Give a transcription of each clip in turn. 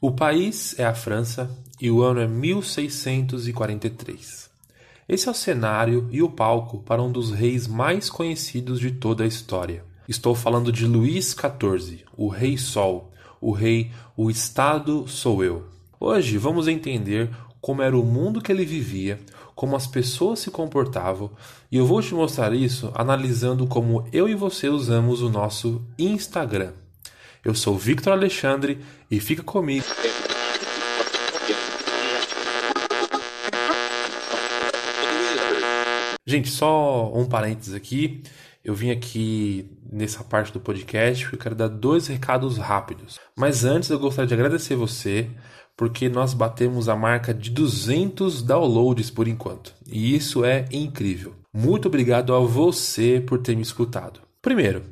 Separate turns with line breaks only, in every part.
O país é a França e o ano é 1643. Esse é o cenário e o palco para um dos reis mais conhecidos de toda a história. Estou falando de Luís XIV, o Rei Sol, o rei O Estado Sou Eu. Hoje vamos entender como era o mundo que ele vivia, como as pessoas se comportavam, e eu vou te mostrar isso analisando como eu e você usamos o nosso Instagram. Eu sou Victor Alexandre e fica comigo. Gente, só um parênteses aqui. Eu vim aqui nessa parte do podcast porque eu quero dar dois recados rápidos. Mas antes eu gostaria de agradecer você porque nós batemos a marca de 200 downloads por enquanto. E isso é incrível. Muito obrigado a você por ter me escutado. Primeiro,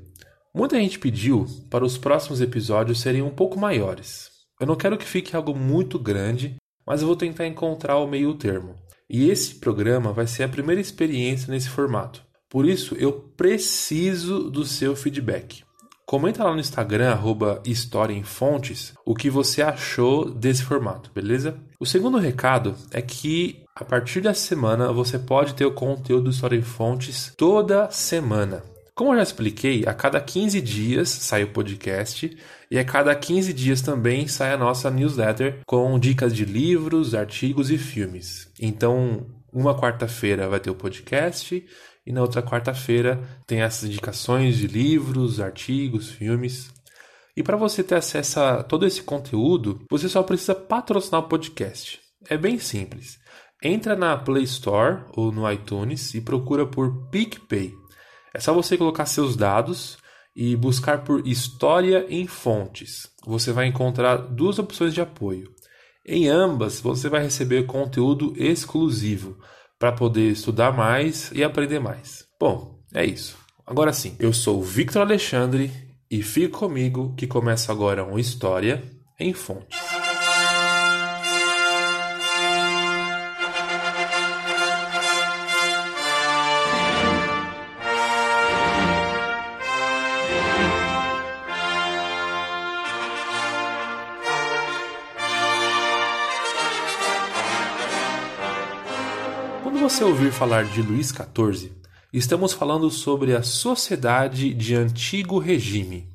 muita gente pediu para os próximos episódios serem um pouco maiores. Eu não quero que fique algo muito grande, mas eu vou tentar encontrar o meio termo. E esse programa vai ser a primeira experiência nesse formato. Por isso, eu preciso do seu feedback. Comenta lá no Instagram, arroba História em Fontes, o que você achou desse formato, beleza? O segundo recado é que a partir da semana você pode ter o conteúdo do História em Fontes toda semana. Como eu já expliquei, a cada 15 dias sai o podcast e a cada 15 dias também sai a nossa newsletter com dicas de livros, artigos e filmes. Então, uma quarta-feira vai ter o podcast e na outra quarta-feira tem essas indicações de livros, artigos, filmes. E para você ter acesso a todo esse conteúdo, você só precisa patrocinar o podcast. É bem simples. Entra na Play Store ou no iTunes e procura por PicPay. É só você colocar seus dados e buscar por História em Fontes. Você vai encontrar duas opções de apoio. Em ambas, você vai receber conteúdo exclusivo para poder estudar mais e aprender mais. Bom, é isso. Agora sim, eu sou Victor Alexandre e fique comigo que começa agora uma história em fontes. Você ouvir falar de Luís XIV, estamos falando sobre a sociedade de antigo regime,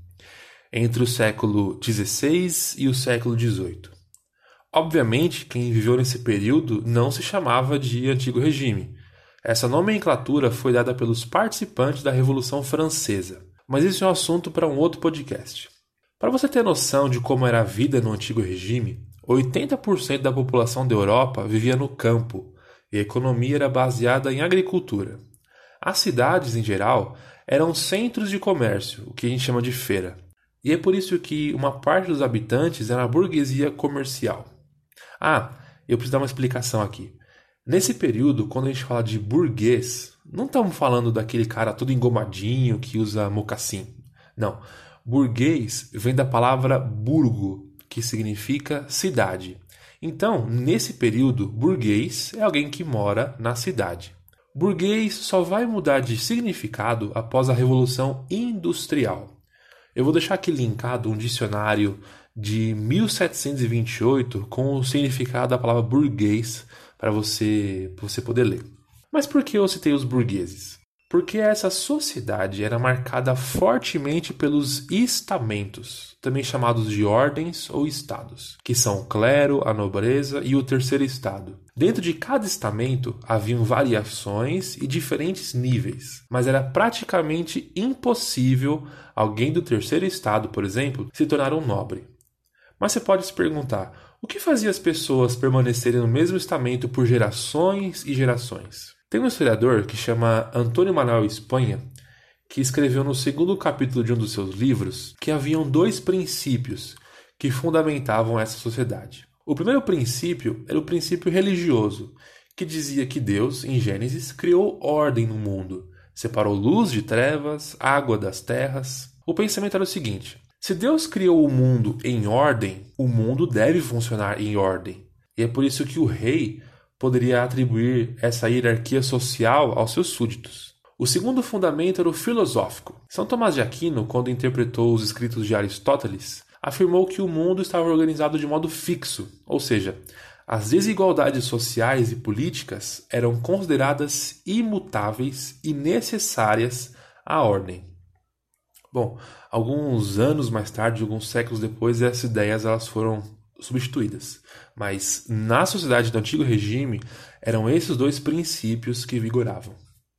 entre o século XVI e o século XVIII. Obviamente, quem viveu nesse período não se chamava de antigo regime. Essa nomenclatura foi dada pelos participantes da Revolução Francesa, mas isso é um assunto para um outro podcast. Para você ter noção de como era a vida no antigo regime, 80% da população da Europa vivia no campo, e a economia era baseada em agricultura. As cidades, em geral, eram centros de comércio, o que a gente chama de feira. E é por isso que uma parte dos habitantes era a burguesia comercial. Ah, eu preciso dar uma explicação aqui. Nesse período, quando a gente fala de burguês, não estamos falando daquele cara todo engomadinho que usa mocassim. Não. Burguês vem da palavra burgo, que significa cidade. Então, nesse período, burguês é alguém que mora na cidade. Burguês só vai mudar de significado após a Revolução Industrial. Eu vou deixar aqui linkado um dicionário de 1728 com o significado da palavra burguês para você, você poder ler. Mas por que eu citei os burgueses? Porque essa sociedade era marcada fortemente pelos estamentos, também chamados de ordens ou estados, que são o clero, a nobreza e o terceiro estado. Dentro de cada estamento haviam variações e diferentes níveis, mas era praticamente impossível alguém do terceiro estado, por exemplo, se tornar um nobre. Mas você pode se perguntar: o que fazia as pessoas permanecerem no mesmo estamento por gerações e gerações? Tem um historiador que chama Antônio Manuel Espanha, que escreveu no segundo capítulo de um dos seus livros que haviam dois princípios que fundamentavam essa sociedade. O primeiro princípio era o princípio religioso, que dizia que Deus, em Gênesis, criou ordem no mundo, separou luz de trevas, água das terras. O pensamento era o seguinte: se Deus criou o mundo em ordem, o mundo deve funcionar em ordem. E é por isso que o rei poderia atribuir essa hierarquia social aos seus súditos. O segundo fundamento era o filosófico. São Tomás de Aquino, quando interpretou os escritos de Aristóteles, afirmou que o mundo estava organizado de modo fixo, ou seja, as desigualdades sociais e políticas eram consideradas imutáveis e necessárias à ordem. Bom, alguns anos mais tarde, alguns séculos depois, essas ideias elas foram substituídas. Mas na sociedade do antigo regime, eram esses dois princípios que vigoravam.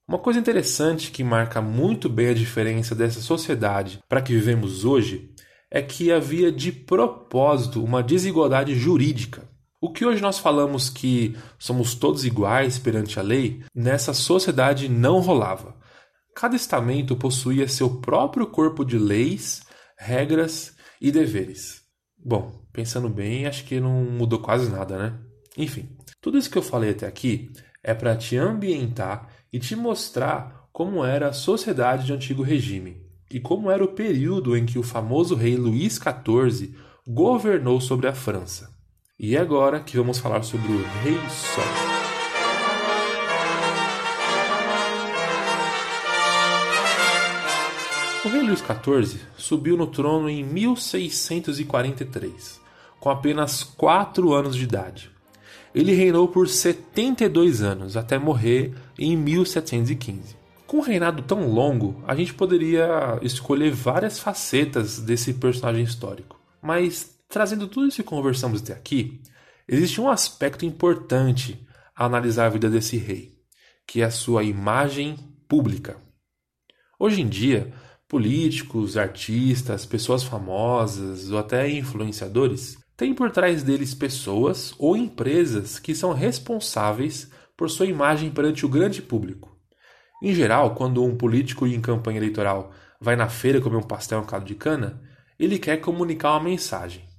Uma coisa interessante que marca muito bem a diferença dessa sociedade para que vivemos hoje é que havia de propósito uma desigualdade jurídica. O que hoje nós falamos que somos todos iguais perante a lei, nessa sociedade não rolava. Cada estamento possuía seu próprio corpo de leis, regras e deveres. Bom, pensando bem, acho que não mudou quase nada, né? Enfim, tudo isso que eu falei até aqui é para te ambientar e te mostrar como era a sociedade de antigo regime e como era o período em que o famoso rei Luís XIV governou sobre a França. E é agora que vamos falar sobre o Rei Sol. O rei Luís XIV subiu no trono em 1643, com apenas 4 anos de idade. Ele reinou por 72 anos, até morrer em 1715. Com um reinado tão longo, a gente poderia escolher várias facetas desse personagem histórico. Mas Trazendo tudo isso que conversamos até aqui, existe um aspecto importante a analisar a vida desse rei, que é a sua imagem pública. Hoje em dia, políticos, artistas, pessoas famosas ou até influenciadores têm por trás deles pessoas ou empresas que são responsáveis por sua imagem perante o grande público. Em geral, quando um político em campanha eleitoral vai na feira comer um pastel em um caldo de cana, ele quer comunicar uma mensagem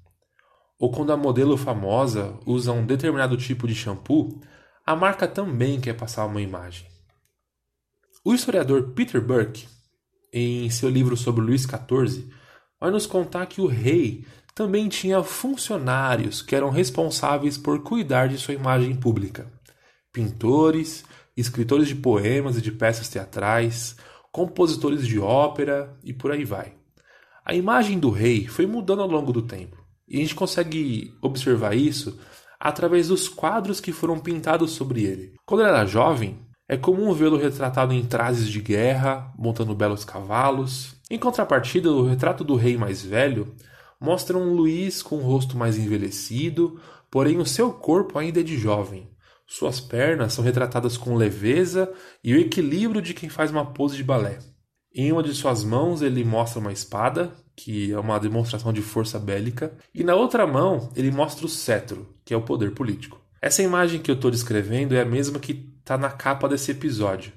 ou quando a modelo famosa usa um determinado tipo de shampoo, a marca também quer passar uma imagem. O historiador Peter Burke, em seu livro sobre Luís XIV, vai nos contar que o rei também tinha funcionários que eram responsáveis por cuidar de sua imagem pública. Pintores, escritores de poemas e de peças teatrais, compositores de ópera e por aí vai. A imagem do rei foi mudando ao longo do tempo. E a gente consegue observar isso através dos quadros que foram pintados sobre ele. Quando ele era jovem, é comum vê-lo retratado em trajes de guerra, montando belos cavalos. Em contrapartida, o retrato do rei mais velho mostra um Luís com o rosto mais envelhecido, porém o seu corpo ainda é de jovem. Suas pernas são retratadas com leveza e o equilíbrio de quem faz uma pose de balé. Em uma de suas mãos ele mostra uma espada, que é uma demonstração de força bélica, e na outra mão ele mostra o cetro, que é o poder político. Essa imagem que eu estou descrevendo é a mesma que está na capa desse episódio.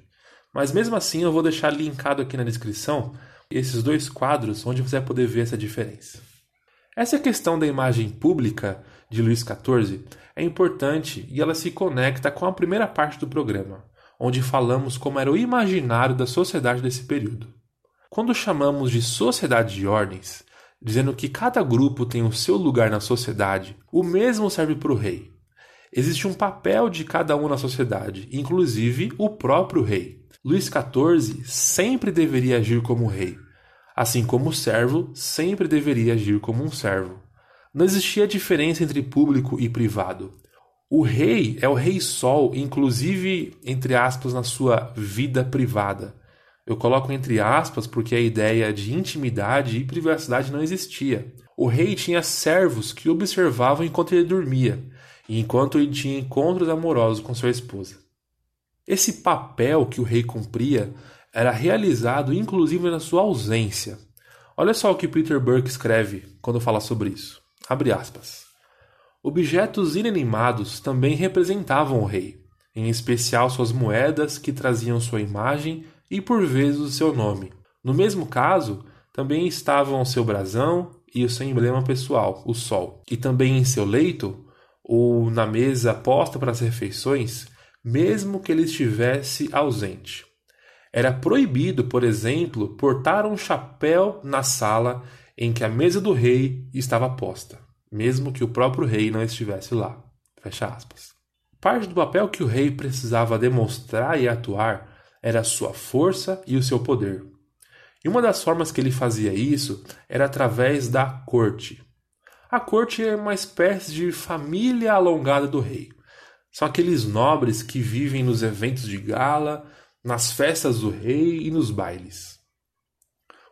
Mas mesmo assim eu vou deixar linkado aqui na descrição esses dois quadros onde você vai poder ver essa diferença. Essa questão da imagem pública de Luís XIV é importante e ela se conecta com a primeira parte do programa, onde falamos como era o imaginário da sociedade desse período. Quando chamamos de sociedade de ordens, dizendo que cada grupo tem o seu lugar na sociedade, o mesmo serve para o rei. Existe um papel de cada um na sociedade, inclusive o próprio rei. Luís XIV sempre deveria agir como rei, assim como o servo sempre deveria agir como um servo. Não existia diferença entre público e privado. O rei é o rei sol, inclusive, entre aspas, na sua vida privada. Eu coloco entre aspas porque a ideia de intimidade e privacidade não existia. O rei tinha servos que observavam enquanto ele dormia, e enquanto ele tinha encontros amorosos com sua esposa. Esse papel que o rei cumpria era realizado inclusive na sua ausência. Olha só o que Peter Burke escreve quando fala sobre isso. Abre aspas. Objetos inanimados também representavam o rei, em especial suas moedas que traziam sua imagem e por vezes o seu nome. No mesmo caso, também estavam seu brasão e o seu emblema pessoal, o sol. E também em seu leito ou na mesa posta para as refeições, mesmo que ele estivesse ausente. Era proibido, por exemplo, portar um chapéu na sala em que a mesa do rei estava posta, mesmo que o próprio rei não estivesse lá. Fecha aspas. Parte do papel que o rei precisava demonstrar e atuar era sua força e o seu poder. E uma das formas que ele fazia isso era através da corte. A corte é uma espécie de família alongada do rei. São aqueles nobres que vivem nos eventos de gala, nas festas do rei e nos bailes.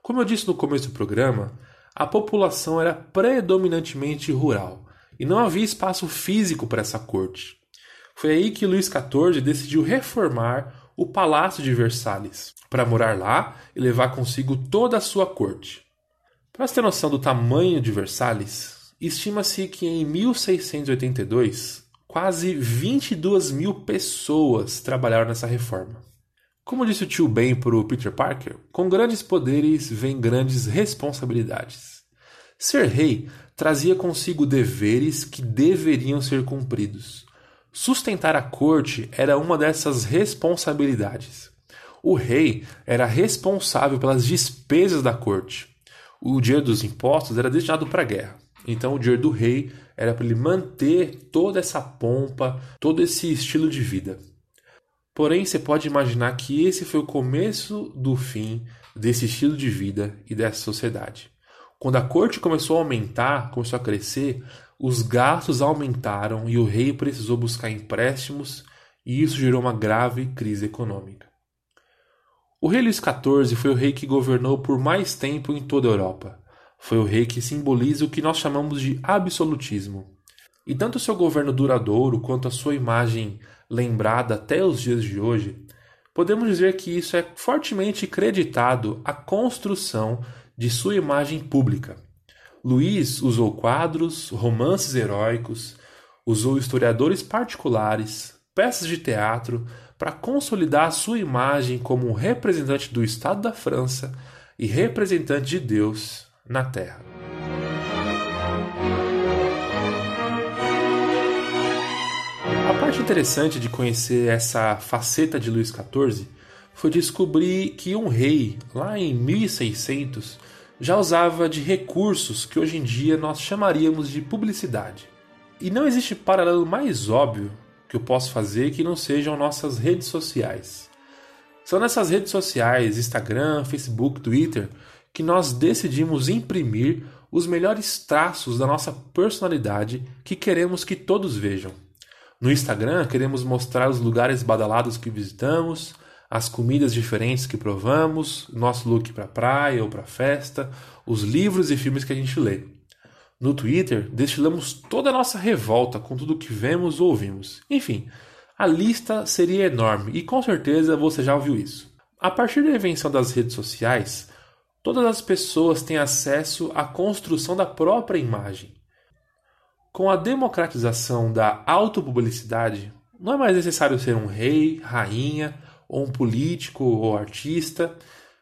Como eu disse no começo do programa, a população era predominantemente rural e não havia espaço físico para essa corte. Foi aí que Luís XIV decidiu reformar o Palácio de Versalhes para morar lá e levar consigo toda a sua corte. Para ter noção do tamanho de Versalhes, estima-se que em 1682 quase 22 mil pessoas trabalharam nessa reforma. Como disse o tio Ben para o Peter Parker, com grandes poderes vem grandes responsabilidades. Ser rei trazia consigo deveres que deveriam ser cumpridos. Sustentar a corte era uma dessas responsabilidades. O rei era responsável pelas despesas da corte. O dinheiro dos impostos era destinado para a guerra. Então, o dinheiro do rei era para ele manter toda essa pompa, todo esse estilo de vida. Porém, você pode imaginar que esse foi o começo do fim desse estilo de vida e dessa sociedade. Quando a corte começou a aumentar, começou a crescer, os gastos aumentaram e o rei precisou buscar empréstimos, e isso gerou uma grave crise econômica. O rei Luís XIV foi o rei que governou por mais tempo em toda a Europa. Foi o rei que simboliza o que nós chamamos de absolutismo. E tanto seu governo duradouro quanto a sua imagem lembrada até os dias de hoje, podemos dizer que isso é fortemente creditado à construção de sua imagem pública. Luís usou quadros, romances heróicos, usou historiadores particulares, peças de teatro para consolidar sua imagem como representante do Estado da França e representante de Deus na Terra. Interessante de conhecer essa faceta de Luís XIV foi descobrir que um rei, lá em 1600, já usava de recursos que hoje em dia nós chamaríamos de publicidade. E não existe paralelo mais óbvio que eu posso fazer que não sejam nossas redes sociais. São nessas redes sociais, Instagram, Facebook, Twitter, que nós decidimos imprimir os melhores traços da nossa personalidade que queremos que todos vejam. No Instagram, queremos mostrar os lugares badalados que visitamos, as comidas diferentes que provamos, nosso look para praia ou para festa, os livros e filmes que a gente lê. No Twitter, destilamos toda a nossa revolta com tudo que vemos ou ouvimos. Enfim, a lista seria enorme e com certeza você já ouviu isso. A partir da invenção das redes sociais, todas as pessoas têm acesso à construção da própria imagem. Com a democratização da autopublicidade, não é mais necessário ser um rei, rainha, ou um político ou artista,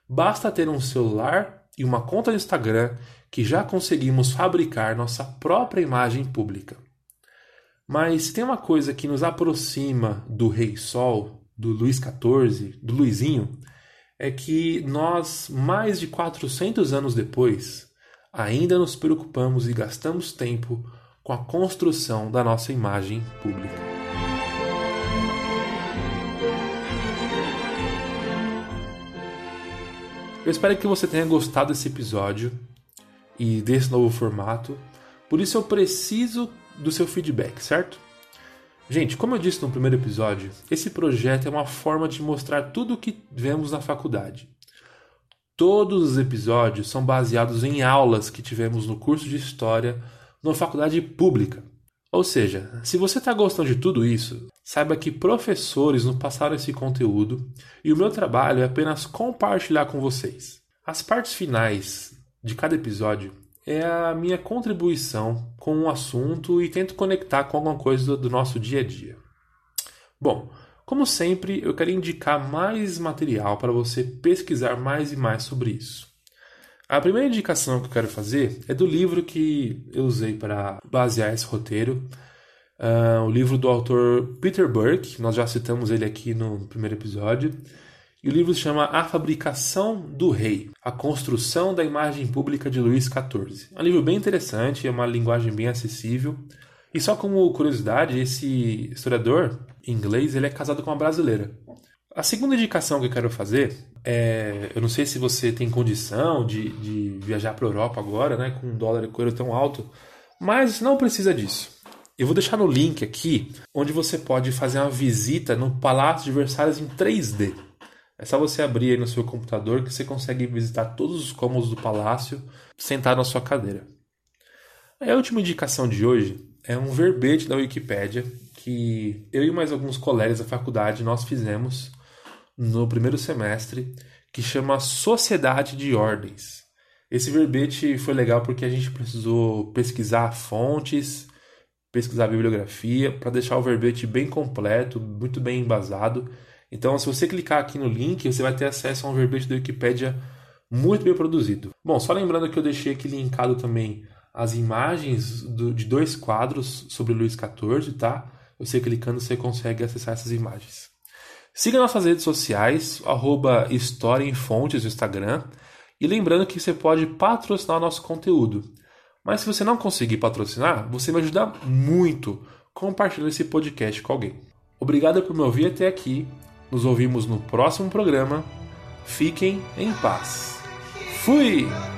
basta ter um celular e uma conta no Instagram que já conseguimos fabricar nossa própria imagem pública. Mas tem uma coisa que nos aproxima do Rei Sol, do Luís XIV, do Luizinho, é que nós, mais de 400 anos depois, ainda nos preocupamos e gastamos tempo com a construção da nossa imagem pública. Eu espero que você tenha gostado desse episódio e desse novo formato. Por isso eu preciso do seu feedback, certo? Gente, como eu disse no primeiro episódio, esse projeto é uma forma de mostrar tudo o que vemos na faculdade. Todos os episódios são baseados em aulas que tivemos no curso de História numa faculdade pública. Ou seja, se você está gostando de tudo isso, saiba que professores nos passaram esse conteúdo e o meu trabalho é apenas compartilhar com vocês. As partes finais de cada episódio é a minha contribuição com um assunto e tento conectar com alguma coisa do nosso dia a dia. Bom, como sempre, eu quero indicar mais material para você pesquisar mais e mais sobre isso. A primeira indicação que eu quero fazer é do livro que eu usei para basear esse roteiro. Uh, o livro do autor Peter Burke, nós já citamos ele aqui no primeiro episódio. E o livro se chama A Fabricação do Rei, a construção da imagem pública de Luís XIV. É um livro bem interessante, é uma linguagem bem acessível. E só como curiosidade, esse historiador inglês ele é casado com uma brasileira. A segunda indicação que eu quero fazer é. Eu não sei se você tem condição de, de viajar para a Europa agora, né? Com um dólar e coelho tão alto, mas não precisa disso. Eu vou deixar no link aqui onde você pode fazer uma visita no Palácio de Versalhes em 3D. É só você abrir aí no seu computador que você consegue visitar todos os cômodos do palácio sentado na sua cadeira. A última indicação de hoje é um verbete da Wikipédia que eu e mais alguns colegas da faculdade nós fizemos no primeiro semestre, que chama Sociedade de Ordens. Esse verbete foi legal porque a gente precisou pesquisar fontes, pesquisar bibliografia, para deixar o verbete bem completo, muito bem embasado. Então, se você clicar aqui no link, você vai ter acesso a um verbete da Wikipédia muito bem produzido. Bom, só lembrando que eu deixei aqui linkado também as imagens do, de dois quadros sobre Luís XIV, tá? Você clicando, você consegue acessar essas imagens. Siga nossas redes sociais, arroba História em Fontes no Instagram. E lembrando que você pode patrocinar o nosso conteúdo. Mas se você não conseguir patrocinar, você me ajuda muito compartilhando esse podcast com alguém. Obrigado por me ouvir até aqui. Nos ouvimos no próximo programa. Fiquem em paz. Fui!